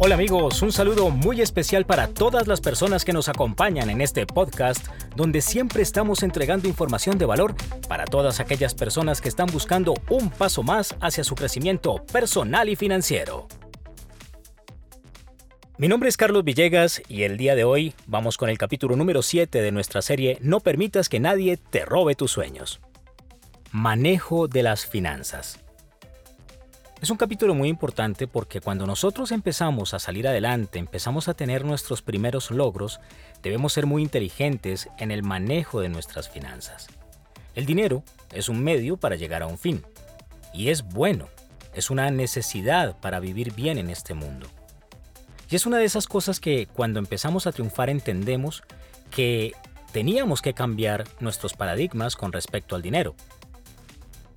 Hola amigos, un saludo muy especial para todas las personas que nos acompañan en este podcast, donde siempre estamos entregando información de valor para todas aquellas personas que están buscando un paso más hacia su crecimiento personal y financiero. Mi nombre es Carlos Villegas y el día de hoy vamos con el capítulo número 7 de nuestra serie No permitas que nadie te robe tus sueños. Manejo de las finanzas. Es un capítulo muy importante porque cuando nosotros empezamos a salir adelante, empezamos a tener nuestros primeros logros, debemos ser muy inteligentes en el manejo de nuestras finanzas. El dinero es un medio para llegar a un fin. Y es bueno, es una necesidad para vivir bien en este mundo. Y es una de esas cosas que cuando empezamos a triunfar entendemos que teníamos que cambiar nuestros paradigmas con respecto al dinero.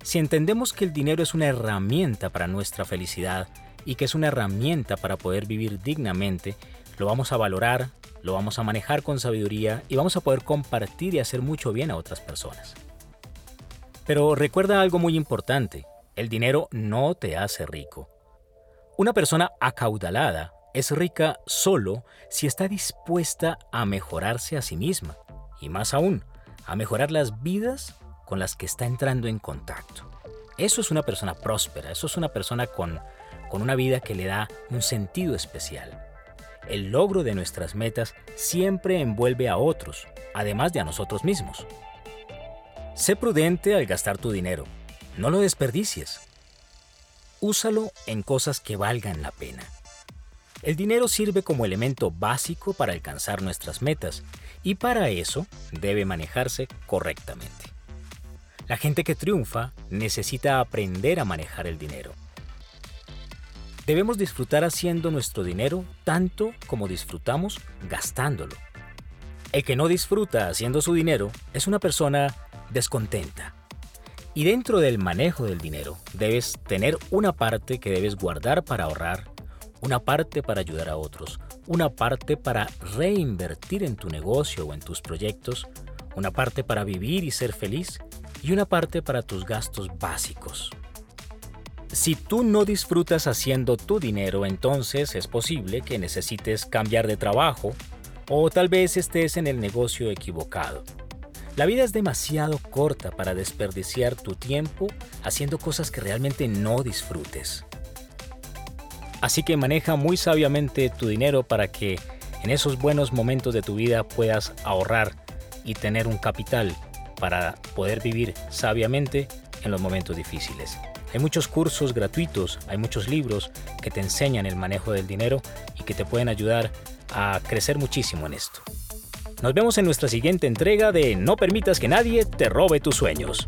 Si entendemos que el dinero es una herramienta para nuestra felicidad y que es una herramienta para poder vivir dignamente, lo vamos a valorar, lo vamos a manejar con sabiduría y vamos a poder compartir y hacer mucho bien a otras personas. Pero recuerda algo muy importante, el dinero no te hace rico. Una persona acaudalada es rica solo si está dispuesta a mejorarse a sí misma y más aún, a mejorar las vidas con las que está entrando en contacto. Eso es una persona próspera, eso es una persona con, con una vida que le da un sentido especial. El logro de nuestras metas siempre envuelve a otros, además de a nosotros mismos. Sé prudente al gastar tu dinero, no lo desperdicies. Úsalo en cosas que valgan la pena. El dinero sirve como elemento básico para alcanzar nuestras metas y para eso debe manejarse correctamente. La gente que triunfa necesita aprender a manejar el dinero. Debemos disfrutar haciendo nuestro dinero tanto como disfrutamos gastándolo. El que no disfruta haciendo su dinero es una persona descontenta. Y dentro del manejo del dinero debes tener una parte que debes guardar para ahorrar, una parte para ayudar a otros, una parte para reinvertir en tu negocio o en tus proyectos, una parte para vivir y ser feliz y una parte para tus gastos básicos. Si tú no disfrutas haciendo tu dinero, entonces es posible que necesites cambiar de trabajo o tal vez estés en el negocio equivocado. La vida es demasiado corta para desperdiciar tu tiempo haciendo cosas que realmente no disfrutes. Así que maneja muy sabiamente tu dinero para que en esos buenos momentos de tu vida puedas ahorrar y tener un capital para poder vivir sabiamente en los momentos difíciles. Hay muchos cursos gratuitos, hay muchos libros que te enseñan el manejo del dinero y que te pueden ayudar a crecer muchísimo en esto. Nos vemos en nuestra siguiente entrega de No permitas que nadie te robe tus sueños.